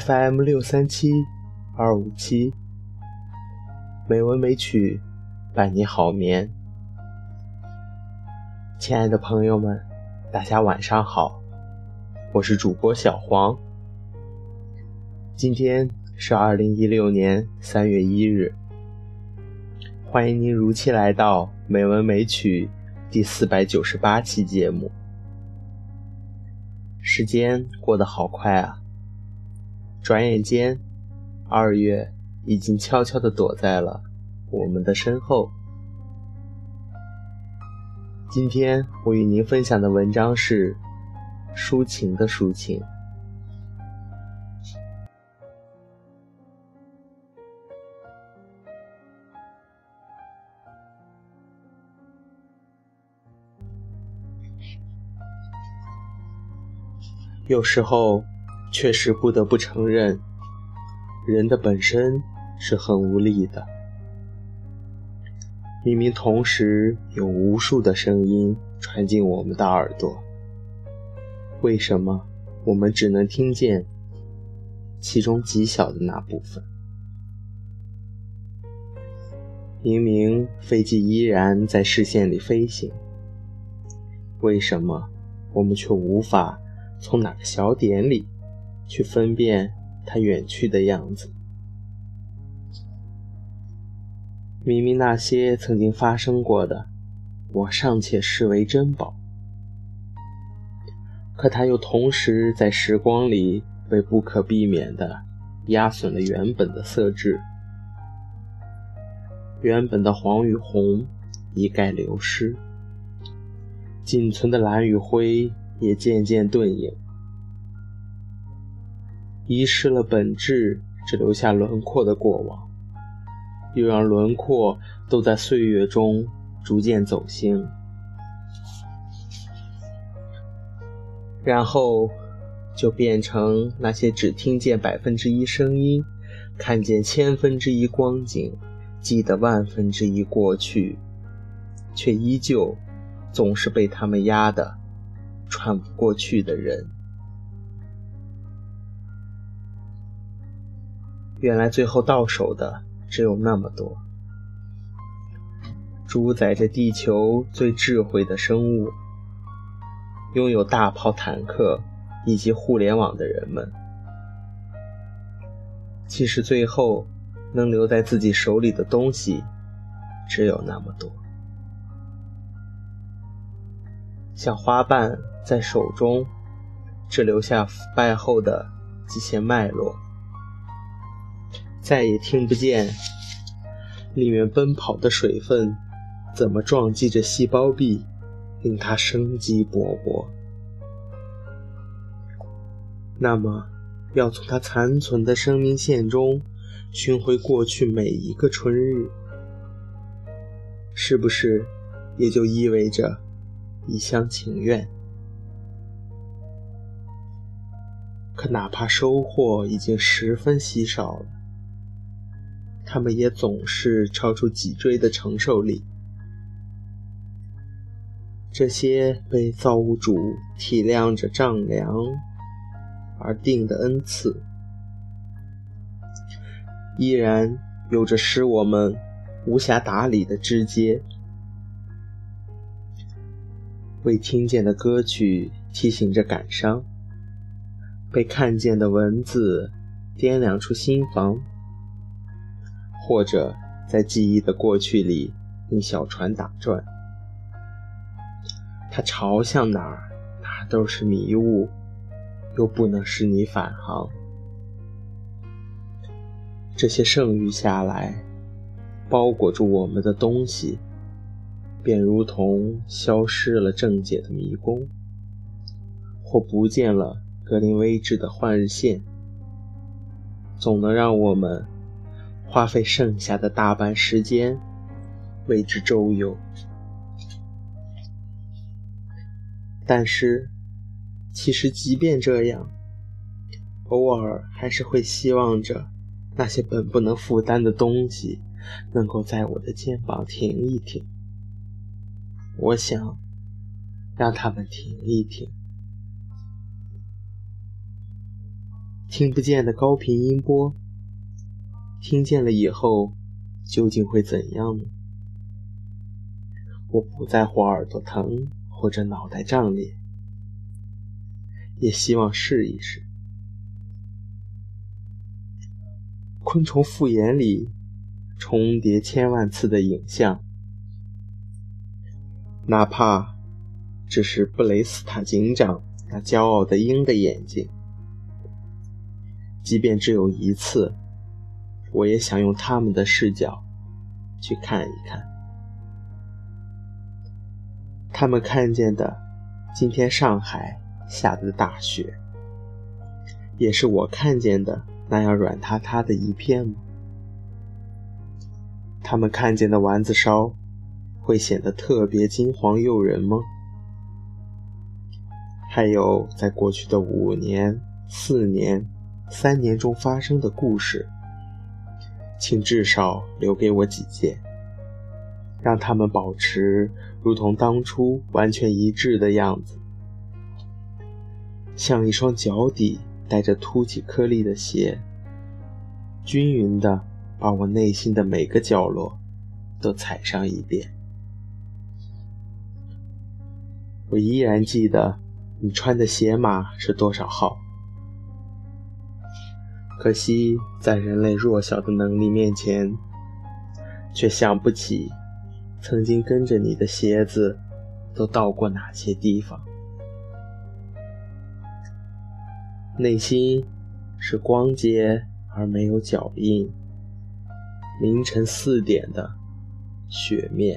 FM 六三七二五七，美文美曲伴你好眠。亲爱的朋友们，大家晚上好，我是主播小黄。今天是二零一六年三月一日，欢迎您如期来到《美文美曲》第四百九十八期节目。时间过得好快啊！转眼间，二月已经悄悄地躲在了我们的身后。今天我与您分享的文章是抒情的抒情。有时候。确实不得不承认，人的本身是很无力的。明明同时有无数的声音传进我们的耳朵，为什么我们只能听见其中极小的那部分？明明飞机依然在视线里飞行，为什么我们却无法从哪个小点里？去分辨他远去的样子。明明那些曾经发生过的，我尚且视为珍宝，可它又同时在时光里被不可避免的压损了原本的色质，原本的黄与红一概流失，仅存的蓝与灰也渐渐遁影。遗失了本质，只留下轮廓的过往，又让轮廓都在岁月中逐渐走形，然后就变成那些只听见百分之一声音，看见千分之一光景，记得万分之一过去，却依旧总是被他们压得喘不过去的人。原来最后到手的只有那么多，主宰着地球最智慧的生物，拥有大炮、坦克以及互联网的人们，其实最后能留在自己手里的东西只有那么多，像花瓣在手中，只留下腐败后的几线脉络。再也听不见里面奔跑的水分怎么撞击着细胞壁，令它生机勃勃。那么，要从它残存的生命线中寻回过去每一个春日，是不是也就意味着一厢情愿？可哪怕收获已经十分稀少了。他们也总是超出脊椎的承受力。这些被造物主体谅着丈量而定的恩赐，依然有着使我们无暇打理的枝节。未听见的歌曲提醒着感伤，被看见的文字掂量出心房。或者在记忆的过去里，用小船打转，它朝向哪儿，哪都是迷雾，又不能使你返航。这些剩余下来，包裹住我们的东西，便如同消失了正解的迷宫，或不见了格林威治的换日线，总能让我们。花费剩下的大半时间为之周游，但是，其实即便这样，偶尔还是会希望着那些本不能负担的东西能够在我的肩膀停一停。我想让他们停一停。听不见的高频音波，听见了以后究竟会怎样呢？我不在乎耳朵疼或者脑袋胀裂，也希望试一试。昆虫复眼里重叠千万次的影像，哪怕只是布雷斯塔警长那骄傲的鹰的眼睛。即便只有一次，我也想用他们的视角去看一看。他们看见的今天上海下的大雪，也是我看见的那样软塌塌的一片吗？他们看见的丸子烧会显得特别金黄诱人吗？还有，在过去的五年、四年。三年中发生的故事，请至少留给我几件，让他们保持如同当初完全一致的样子，像一双脚底带着凸起颗粒的鞋，均匀的把我内心的每个角落都踩上一遍。我依然记得你穿的鞋码是多少号。可惜，在人类弱小的能力面前，却想不起曾经跟着你的鞋子都到过哪些地方。内心是光洁而没有脚印，凌晨四点的雪面。